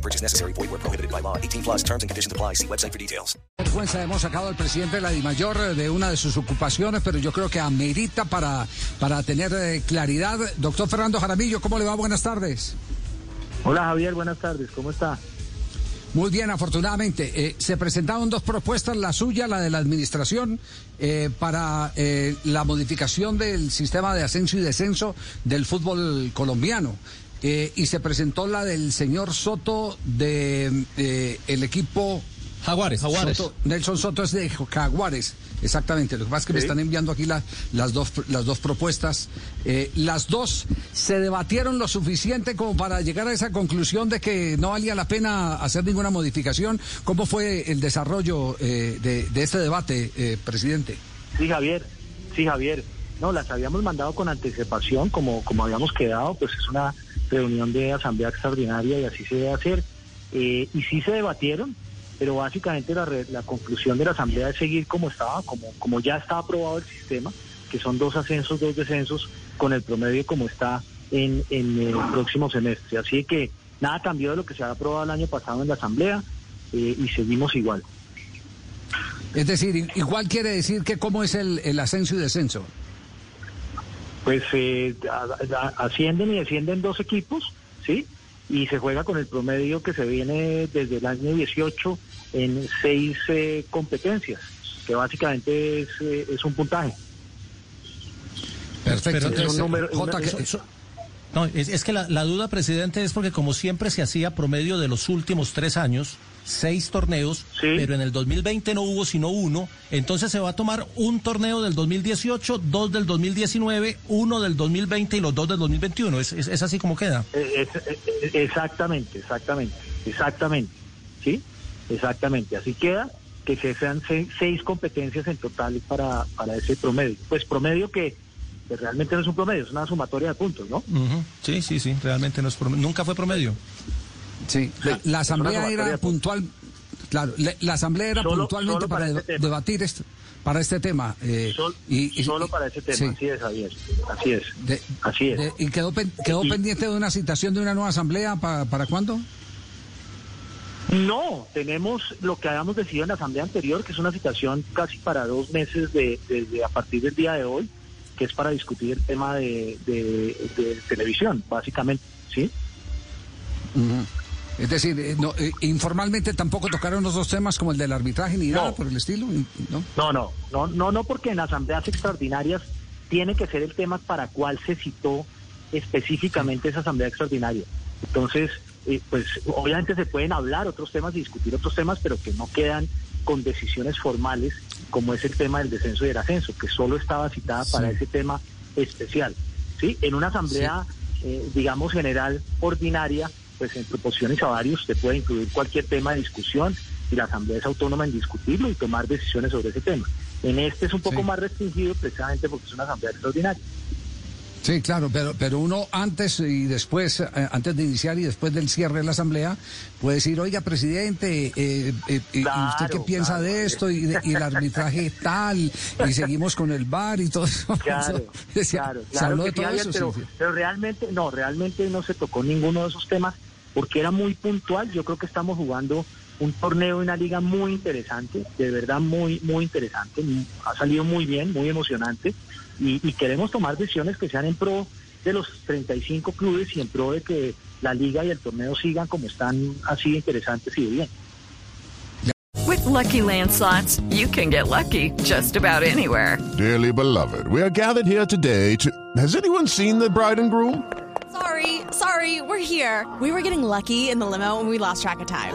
No purchase necessary. Void where prohibited by law. 18 plus terms and conditions apply. See website for details. vergüenza hemos sacado al presidente de la DIMAYOR de una de sus ocupaciones, pero yo creo que amerita para, para tener eh, claridad. Doctor Fernando Jaramillo, ¿cómo le va? Buenas tardes. Hola Javier, buenas tardes, ¿cómo está? Muy bien, afortunadamente. Eh, se presentaron dos propuestas, la suya, la de la administración, eh, para eh, la modificación del sistema de ascenso y descenso del fútbol colombiano. Eh, y se presentó la del señor Soto de eh, el equipo Jaguares. Soto- Nelson Soto es de Jaguares, exactamente. Lo que pasa es que me están enviando aquí la- las, dos, las dos propuestas. Eh, las dos se debatieron lo suficiente como para llegar a esa conclusión de que no valía la pena hacer ninguna modificación. ¿Cómo fue el desarrollo eh, de, de este debate, eh, presidente? Sí, Javier, sí, Javier. No, las habíamos mandado con anticipación, como, como habíamos quedado, pues es una reunión de asamblea extraordinaria y así se debe hacer. Eh, y sí se debatieron, pero básicamente la, la conclusión de la asamblea es seguir como estaba, como, como ya está aprobado el sistema, que son dos ascensos, dos descensos, con el promedio como está en, en el próximo semestre. Así que nada cambió de lo que se había aprobado el año pasado en la asamblea eh, y seguimos igual. Es decir, igual quiere decir que cómo es el, el ascenso y descenso. Pues eh, ascienden y descienden dos equipos, ¿sí? Y se juega con el promedio que se viene desde el año 18 en seis eh, competencias, que básicamente es, eh, es un puntaje. Perfecto. Pero Entonces, es un número- J, una- que- So- No, es, es que la, la duda, presidente, es porque como siempre se hacía promedio de los últimos tres años, seis torneos, Sí. pero en el 2020 no hubo sino uno, entonces se va a tomar un torneo del 2018, dos del 2019, uno del 2020 y los dos del 2021. Es, es, es así como queda. Eh, es- eh, exactamente, exactamente, exactamente, ¿sí? Exactamente, así queda que se sean se- seis competencias en total para, para ese promedio. Pues promedio que que realmente no es un promedio, es una sumatoria de puntos, ¿no? Ujú. Sí, sí, sí, realmente no es promedio. nunca fue promedio. Sí, la, Sí, la asamblea era de puntual, claro, la, la asamblea era Solo- puntualmente solo para, para este debatir este, para este tema. eh, Sol- y, y- solo para ese tema, sí, así es, Javier. Así es. de- así es. de- y quedó, pen- quedó Y- pendiente de una citación de una nueva asamblea pa- para cuándo? No, tenemos lo que habíamos decidido en la asamblea anterior, que es una situación casi para dos meses de, desde a partir del día de hoy, que es para discutir el tema de, de- de televisión, básicamente, ¿sí? Es decir, eh, no, eh, informalmente tampoco tocaron los dos temas como el del arbitraje ni No. nada por el estilo, ¿no? No, no, no, no, no, porque en asambleas extraordinarias tiene que ser el tema para cual se citó específicamente esa asamblea extraordinaria. Entonces, eh, pues obviamente se pueden hablar otros temas y discutir otros temas, pero que no quedan con decisiones formales, como es el tema del descenso y del ascenso, que solo estaba citada para ese tema especial. ¿sí? En una asamblea, eh, digamos, general ordinaria, pues en proporciones a varios, se puede incluir cualquier tema de discusión y la asamblea es autónoma en discutirlo y tomar decisiones sobre ese tema. En este es un poco Sí. más restringido precisamente porque es una asamblea extraordinaria. Sí, claro, pero, pero uno antes y después, eh, antes de iniciar y después del cierre de la asamblea, puede decir, oiga, presidente, eh, eh, eh, ¿y usted qué piensa claro, de esto? Y, de- y el arbitraje tal, y seguimos con el bar y todo eso. Claro, Se- claro, se habló de todo eso. pero, sí. pero realmente, no, realmente no se tocó ninguno de esos temas porque era muy puntual. Yo creo que estamos jugando un torneo y una liga muy interesante, de verdad muy, muy interesante. Ha salido muy bien, muy emocionante y, y queremos tomar decisiones que sean en pro de los 35 clubes y en pro de que la liga y el torneo sigan como están así de interesantes y de bien. With Lucky Land slots, you can get lucky just about anywhere. Dearly beloved, we are gathered here today to. Has anyone seen the bride and groom? Sorry, sorry, we're here. We were getting lucky in the limo and we lost track of time.